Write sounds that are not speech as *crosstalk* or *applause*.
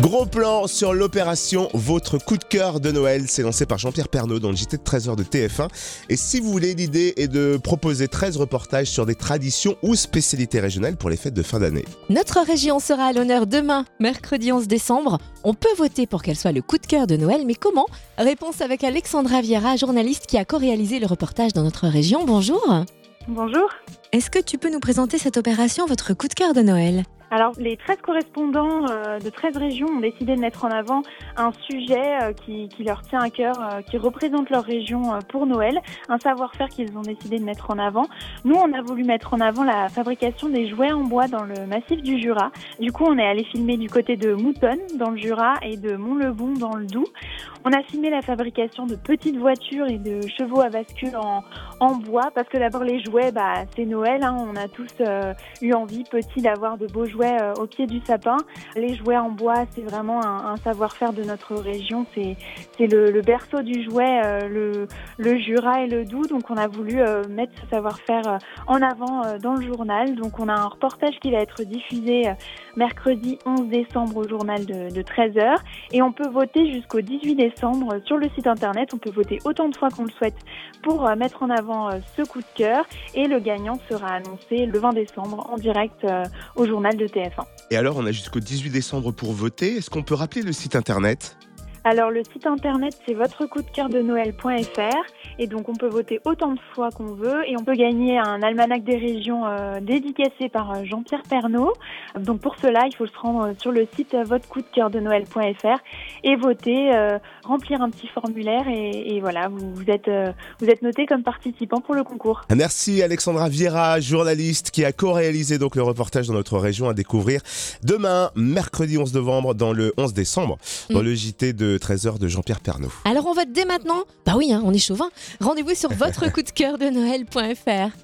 Gros plan sur l'opération Votre coup de cœur de Noël. C'est lancé par Jean-Pierre Pernaud dans le JT de 13h de TF1. Et si vous voulez, l'idée est de proposer 13 reportages sur des traditions ou spécialités régionales pour les fêtes de fin d'année. Notre région sera à l'honneur demain, mercredi 11 décembre. On peut voter pour qu'elle soit le coup de cœur de Noël, mais comment? Réponse avec Alexandra Viera, journaliste qui a co-réalisé le reportage dans notre région. Bonjour. Bonjour. Est-ce que tu peux nous présenter cette opération, votre coup de cœur de Noël? Alors, les 13 correspondants euh, de 13 régions ont décidé de mettre en avant un sujet euh, qui, leur tient à cœur, euh, qui représente leur région pour Noël, un savoir-faire qu'ils ont décidé de mettre en avant. Nous, on a voulu mettre en avant la fabrication des jouets en bois dans le massif du Jura. Du coup, on est allé filmer du côté de Moutonne, dans le Jura, et de Mont-le-Bon, dans le Doubs. On a filmé la fabrication de petites voitures et de chevaux à bascule en, en bois, parce que d'abord, les jouets, bah, c'est Noël. Hein. on a tous eu envie, petit, d'avoir de beaux jouets euh, au pied du sapin. Les jouets en bois, c'est vraiment un, savoir-faire de notre région. C'est le, berceau du jouet, euh, le, le, Jura et le Doubs. Donc on a voulu euh, mettre ce savoir-faire en avant dans le journal. Donc on a un reportage qui va être diffusé mercredi 11 décembre au journal de, de 13h. Et on peut voter jusqu'au 18 décembre sur le site internet. On peut voter autant de fois qu'on le souhaite pour mettre en avant ce coup de cœur. Et le gagnant sera annoncé le 20 décembre en direct au journal de TF1. Et alors, on a jusqu'au 18 décembre pour voter. Est-ce qu'on peut rappeler le site internet? Alors le site internet c'est votre coup de cœur de Noël.fr et donc on peut voter autant de fois qu'on veut et on peut gagner un almanach des régions euh, dédicacé par euh, Jean-Pierre Pernaud. Donc pour cela il faut se rendre euh, sur le site votre coup de cœur de Noël.fr et voter, remplir un petit formulaire et, voilà vous, vous êtes vous êtes noté comme participant pour le concours. Merci Alexandra Viera, journaliste qui a co-réalisé donc le reportage dans notre région à découvrir demain mercredi 11 novembre dans le 11 décembre dans mm. le JT de 13h de Jean-Pierre Pernaud. Alors on vote dès maintenant Bah oui, hein, on est chauvin. Rendez-vous sur *laughs* votre coup de cœur de Noël.fr.